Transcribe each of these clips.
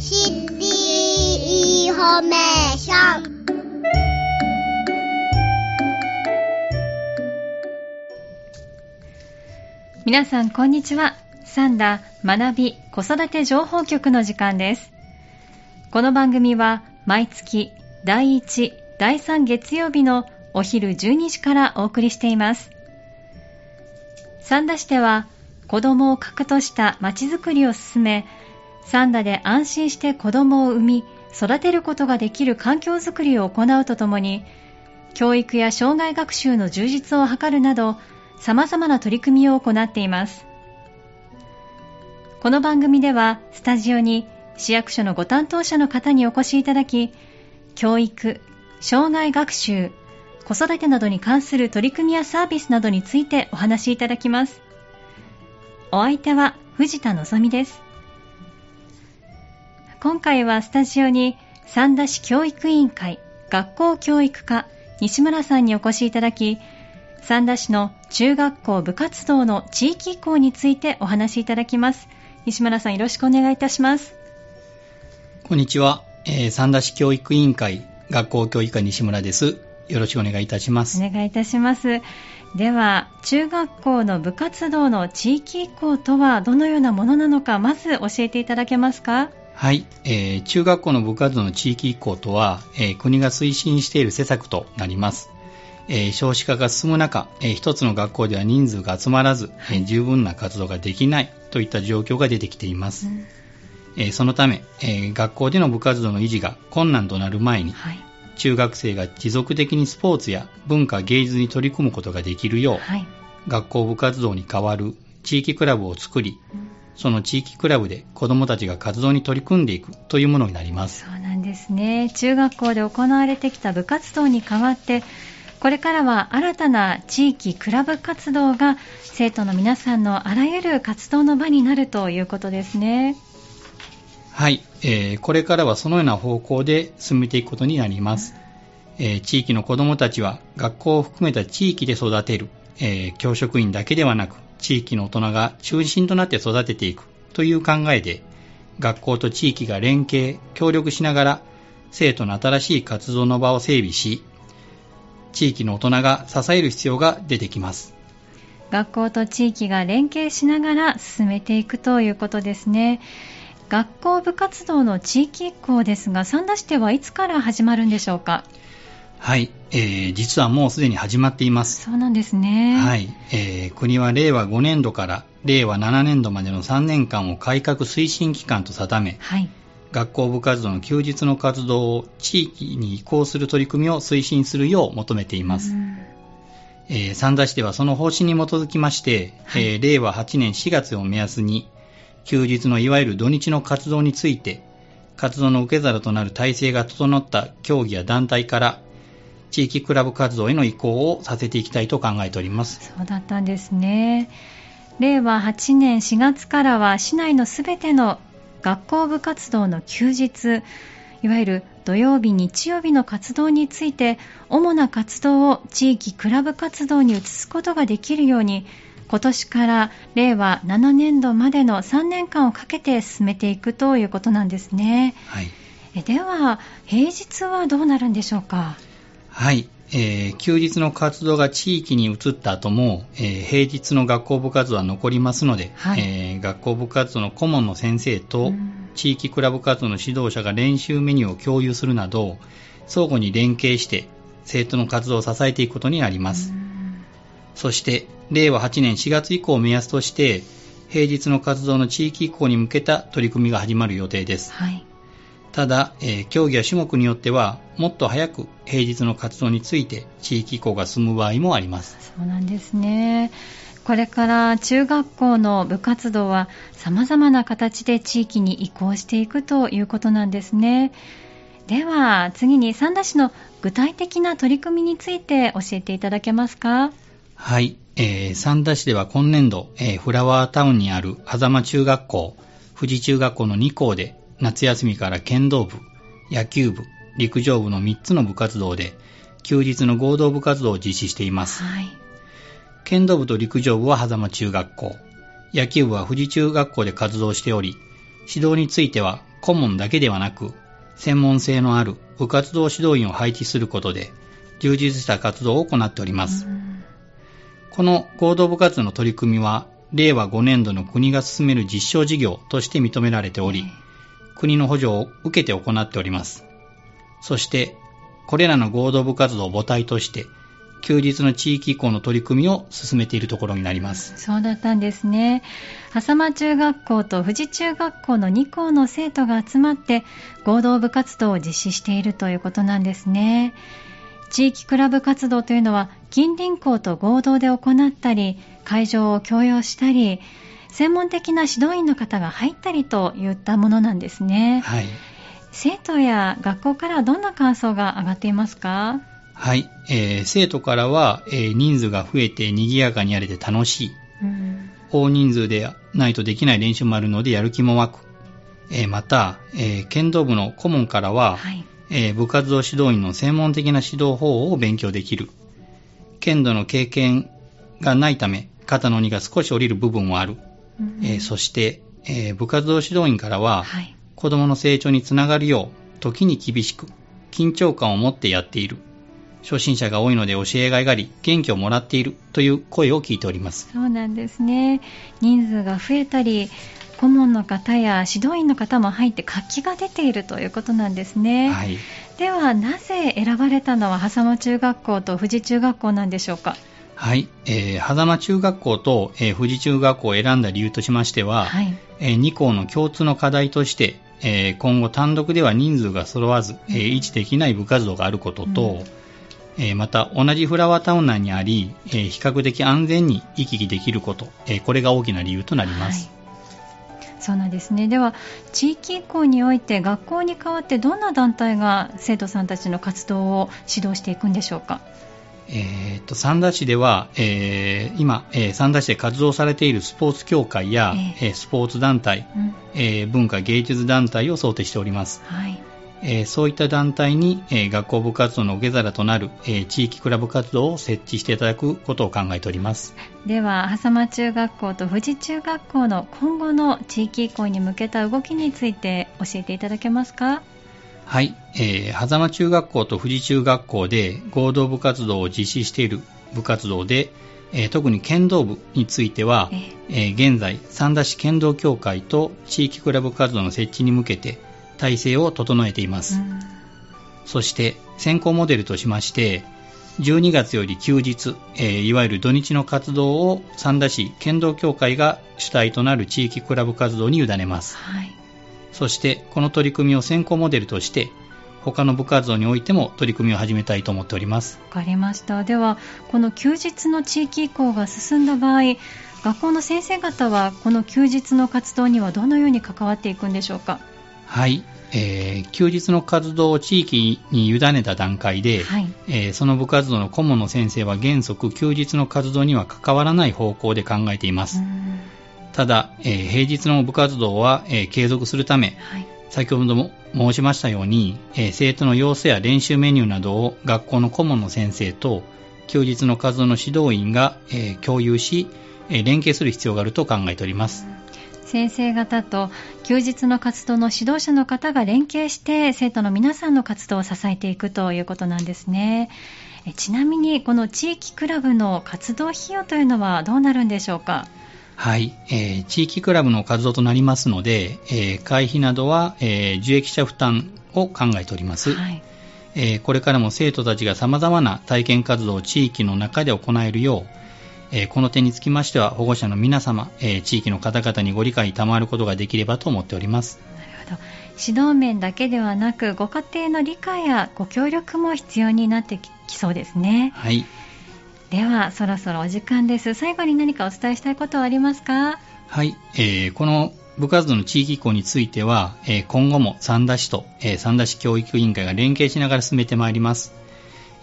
シティインフォメーション皆さんこんにちは。さんだ学び子育て情報局の時間です。この番組は毎月第1第3月曜日のお昼12時からお送りしています。三田市では子供を核としたまちづくりを進め三田で安心して子供を産み育てることができる環境づくりを行うとともに教育や障害学習の充実を図るなど様々な取り組みを行っています。この番組ではスタジオに市役所のご担当者の方にお越しいただき教育、障害学習、子育てなどに関する取り組みやサービスなどについてお話しいただきます。お相手は藤田望です。今回はスタジオに三田市教育委員会学校教育課西村さんにお越しいただき三田市の中学校部活動の地域移行についてお話しいただきます。西村さんよろしくお願いいたします。こんにちは、えー、三田市教育委員会学校教育課西村です。よろしくお願いいたします。お願いいたします。では中学校の部活動の地域移行とはどのようなものなのかまず教えていただけますか？はい、えー、中学校の部活動の地域移行とは、えー、国が推進している施策となります。えー、少子化が進む中、えー、一つの学校では人数が集まらず、えー、十分な活動ができないといった状況が出てきています。うん、えー、そのため、えー、学校での部活動の維持が困難となる前に、はい、中学生が持続的にスポーツや文化芸術に取り組むことができるよう、はい、学校部活動に代わる地域クラブを作り、うんその地域クラブで子どもたちが活動に取り組んでいくというものになります。そうなんですね。中学校で行われてきた部活動に代わってこれからは新たな地域クラブ活動が生徒の皆さんのあらゆる活動の場になるということですね。はい、えー、これからはそのような方向で進めていくことになります、えー、地域の子どもたちは学校を含めた地域で育てる、えー、教職員だけではなく地域の大人が中心となって育てていくという考えで、学校と地域が連携、協力しながら、生徒の新しい活動の場を整備し、地域の大人が支える必要が出てきます。学校と地域が連携しながら進めていくということですね。学校部活動の地域移行ですが、三田市ではいつから始まるんでしょうか？はい、えー、実はもうすでに始まっています。そうなんですね。はい、えー、国は令和5年度から令和7年度までの3年間を改革推進期間と定め、はい、学校部活動の休日の活動を地域に移行する取り組みを推進するよう求めています。えー、三田市ではその方針に基づきまして、はい、えー、令和8年4月を目安に、休日のいわゆる土日の活動について、活動の受け皿となる体制が整った競技や団体から地域クラブ活動への移行をさせていきたいと考えておりますそうだったんですね令和8年4月からは市内のすべての学校部活動の休日いわゆる土曜日、日曜日の活動について主な活動を地域クラブ活動に移すことができるように今年から令和7年度までの3年間をかけて進めていくということなんですね。はい、えでは平日はどうなるんでしょうか？はい。えー、休日の活動が地域に移った後も、えー、平日の学校部活動は残りますので、はい、えー、学校部活動の顧問の先生と地域クラブ活動の指導者が練習メニューを共有するなど、相互に連携して生徒の活動を支えていくことになります。そして、令和8年4月以降を目安として、平日の活動の地域移行に向けた取り組みが始まる予定です。はいただ、えー、競技や種目によっては、もっと早く平日の活動について地域移行が進む場合もあります。そうなんですね。これから中学校の部活動は様々な形で地域に移行していくということなんですね。では次に三田市の具体的な取り組みについて教えていただけますか？はい、えー、三田市では今年度、えー、フラワータウンにある狭間中学校、富士中学校の2校で夏休みから剣道部、野球部、陸上部の3つの部活動で、休日の合同部活動を実施しています。はい、剣道部と陸上部は狭間中学校、野球部は富士中学校で活動しており、指導については顧問だけではなく、専門性のある部活動指導員を配置することで、充実した活動を行っております。この合同部活動の取り組みは、令和5年度の国が進める実証事業として認められており、国の補助を受けて行っております。そして、これらの合同部活動を母体として、休日の地域移行の取り組みを進めているところになります。そうだったんですね。狭間中学校と富士中学校の2校の生徒が集まって合同部活動を実施しているということなんですね。地域クラブ活動というのは近隣校と合同で行ったり会場を共用したり専門的な指導員の方が入ったりといったものなんですね、はい、生徒や学校からはどんな感想が上がっていますか？はい、えー、生徒からは、えー、人数が増えて賑やかにやれて楽しい、うん、大人数でないとできない練習もあるのでやる気も湧く、えー、また、えー、剣道部の顧問からは、はい、えー、部活動指導員の専門的な指導法を勉強できる。剣道の経験がないため肩の荷が少し下りる部分もある、うん、えー、そして、えー、部活動指導員からは、はい、子供の成長につながるよう時に厳しく緊張感を持ってやっている。初心者が多いので教えがいがあり元気をもらっているという声を聞いております。そうなんですね。人数が増えたり顧問の方や指導員の方も入って活気が出ているということなんですね、はい、ではなぜ選ばれたのは狭間中学校と富士中学校なんでしょうか？はい、えー、狭間中学校と、えー、富士中学校を選んだ理由としましては、はい、えー、2校の共通の課題として、えー、今後単独では人数が揃わず、えー、維持できない部活動があることと、うん。えー、また同じフラワータウン内にあり、えー、比較的安全に行き来できること、えー、これが大きな理由となります、はい、そうなんですね。では地域移行において学校に代わってどんな団体が生徒さんたちの活動を指導していくんでしょうか？えーと、三田市では、えー、今、えー、三田市で活動されているスポーツ協会や、えー、スポーツ団体、うん、えー、文化芸術団体を想定しております、はい。えー、そういった団体に、えー、学校部活動の受け皿となる、えー、地域クラブ活動を設置していただくことを考えております。では狭間中学校と富士中学校の今後の地域移行に向けた動きについて教えていただけますか？はい、えー、狭間中学校と富士中学校で合同部活動を実施している部活動で、えー、特に剣道部については、えー、現在三田市剣道協会と地域クラブ活動の設置に向けて体制を整えています。そして先行モデルとしまして、12月より休日、えー、いわゆる土日の活動を三田市剣道協会が主体となる地域クラブ活動に委ねます。はい、そしてこの取り組みを先行モデルとして他の部活動においても取り組みを始めたいと思っております。わかりました。ではこの休日の地域移行が進んだ場合学校の先生方はこの休日の活動にはどのように関わっていくんでしょうか？はい、えー、休日の活動を地域に委ねた段階で、はい、えー、その部活動の顧問の先生は原則休日の活動には関わらない方向で考えています。ただ、えー、平日の部活動は、え継続するため、はい、先ほども申しましたように、え生徒の様子や練習メニューなどを学校の顧問の先生と休日の活動の指導員が、え共有し、え連携する必要があると考えております。先生方と休日の活動の指導者の方が連携して生徒の皆さんの活動を支えていくということなんですね。ちなみにこの地域クラブの活動費用というのはどうなるんでしょうか？はい、えー、地域クラブの活動となりますので、えー、会費などは、えー、受益者負担を考えております。はい。えー、これからも生徒たちが様々な体験活動を地域の中で行えるよう、えこの点につきましては保護者の皆様、え地域の方々にご理解賜ることができればと思っております。なるほど。指導面だけではなくご家庭の理解やご協力も必要になってきそうですね。はいではそろそろお時間です。最後に何かお伝えしたいことはありますか？はい、えー、この部活動の地域移行については、えー、今後も三田市と、えー、三田市教育委員会が連携しながら進めてまいります。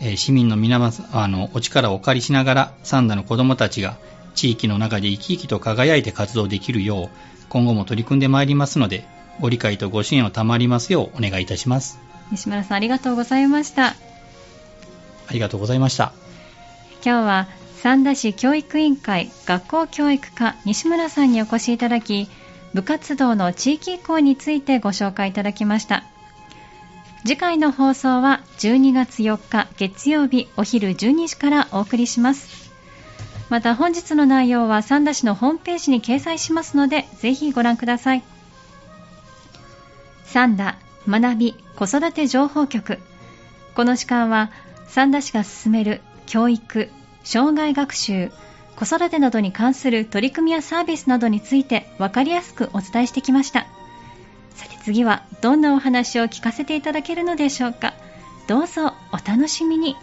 え市民の皆あのお力をお借りしながら三田の子どもたちが地域の中で生き生きと輝いて活動できるよう今後も取り組んでまいりますのでご理解とご支援を賜りますようお願いいたします。西村さんありがとうございました。ありがとうございました今日は三田市教育委員会学校教育課西村さんにお越しいただき部活動の地域移行についてご紹介いただきました。次回の放送は12月4日月曜日お昼12時からお送りします。また本日の内容は三田市のホームページに掲載しますのでぜひご覧ください。三田学び子育て情報局。この時間は三田市が進める教育障害学習子育てなどに関する取り組みやサービスなどについて分かりやすくお伝えしてきました。さて次はどんなお話を聞かせていただけるのでしょうか。どうぞお楽しみに。